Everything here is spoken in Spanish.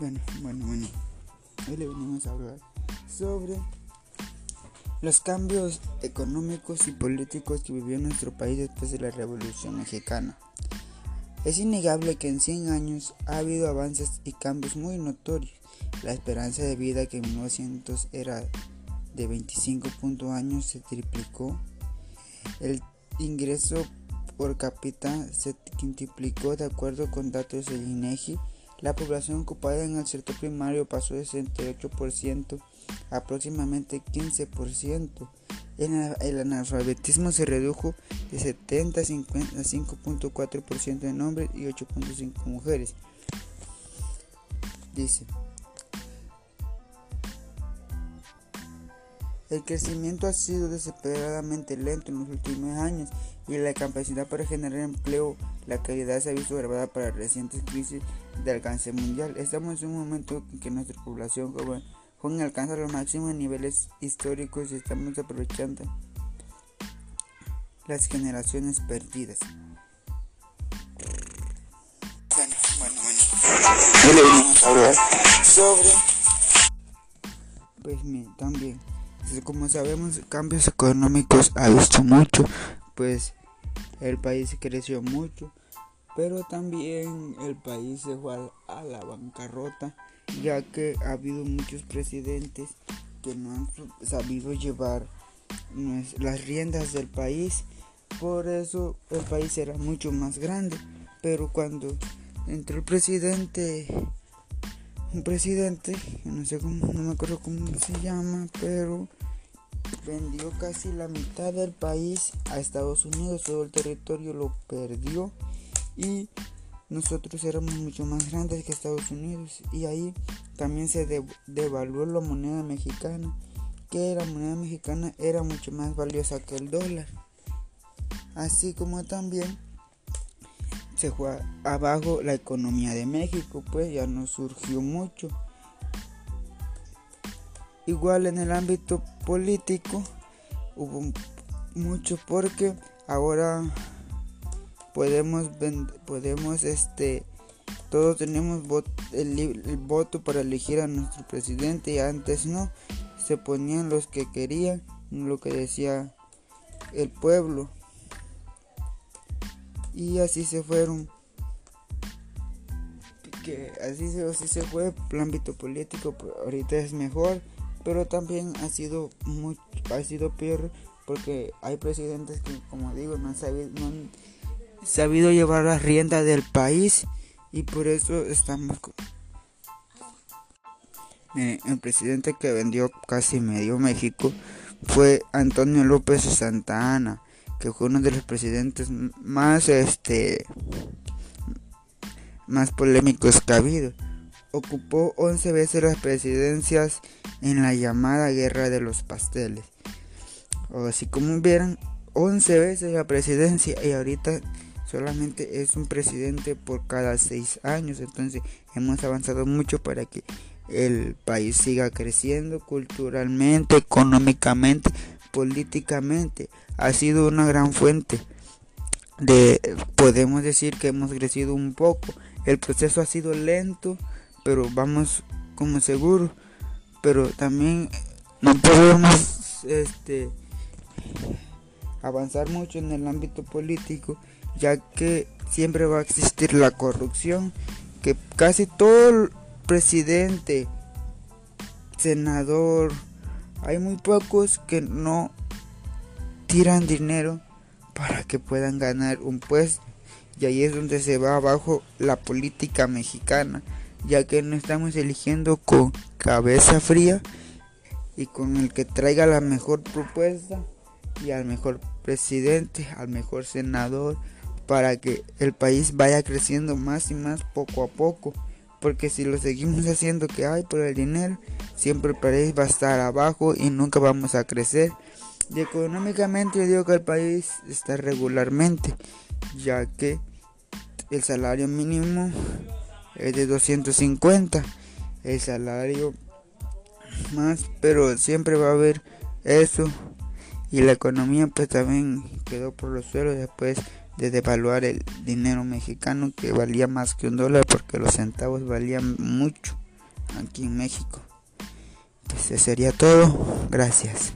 Bueno, bueno, bueno. Hoy le venimos a hablar sobre los cambios económicos y políticos que vivió nuestro país después de la Revolución Mexicana. Es innegable que en 100 años ha habido avances y cambios muy notorios. La esperanza de vida que en 1900 era de 25 años se triplicó. El ingreso por cápita se quintuplicó de acuerdo con datos del INEGI. La población ocupada en el sector primario pasó de 68% a aproximadamente 15%. El, analfabetismo se redujo de 70 a 5.4% de hombres y 8.5% mujeres. Dice. El crecimiento ha sido desesperadamente lento en los últimos años y la capacidad para generar empleo, la calidad se ha visto grabada para recientes crisis de alcance mundial. Estamos en un momento en que nuestra población joven, alcanza los máximos niveles históricos y estamos aprovechando las generaciones perdidas. Bueno, bueno, bueno. sobre... Pues también como sabemos, cambios económicos ha visto mucho, pues el país creció mucho, pero también el país se fue a la bancarrota, ya que ha habido muchos presidentes que no han sabido llevar las riendas del país, por eso el país era mucho más grande, pero cuando entró el presidente un presidente, no sé cómo, no me acuerdo cómo se llama, pero vendió casi la mitad del país a Estados Unidos, todo el territorio lo perdió y nosotros éramos mucho más grandes que Estados Unidos y ahí también se devaluó la moneda mexicana, que la moneda mexicana era mucho más valiosa que el dólar. Así como también se fue abajo la economía de México, pues ya no surgió mucho. Igual en el ámbito político hubo mucho porque ahora podemos podemos este todos tenemos el, voto para elegir a nuestro presidente y antes no. Se ponían los que querían lo que decía el pueblo. Y así se fueron. Que así se, así se fue el ámbito político ahorita es mejor pero también ha sido muy, ha sido peor porque hay presidentes que como digo no han sabido, no han sabido llevar la rienda del país y por eso estamos el presidente que vendió casi medio México fue Antonio López Santa Ana que fue uno de los presidentes más este más polémicos que ha habido ocupó 11 veces las presidencias en la llamada Guerra de los Pasteles. Así como vieran, 11 veces la presidencia y ahorita solamente es un presidente por cada 6 años. Entonces hemos avanzado mucho para que el país siga creciendo culturalmente, económicamente, políticamente. Ha sido una gran fuente de, podemos decir que hemos crecido un poco. El proceso ha sido lento, pero vamos como seguro pero también no podemos este avanzar mucho en el ámbito político ya que siempre va a existir la corrupción que casi todo el presidente senador hay muy pocos que no tiran dinero para que puedan ganar un puesto. Y ahí es donde se va abajo la política mexicana ya que no estamos eligiendo con cabeza fría y con el que traiga la mejor propuesta y al mejor presidente, al mejor senador, para que el país vaya creciendo más y más poco a poco. Porque si lo seguimos haciendo que hay por el dinero, siempre el país va a estar abajo y nunca vamos a crecer. Y económicamente yo digo que el país está regularmente, ya que el salario mínimo es de 250 el salario más pero siempre va a haber eso y la economía pues también quedó por los suelos después de devaluar el dinero mexicano que valía más que un dólar porque los centavos valían mucho aquí en México. Pues eso sería todo. Gracias.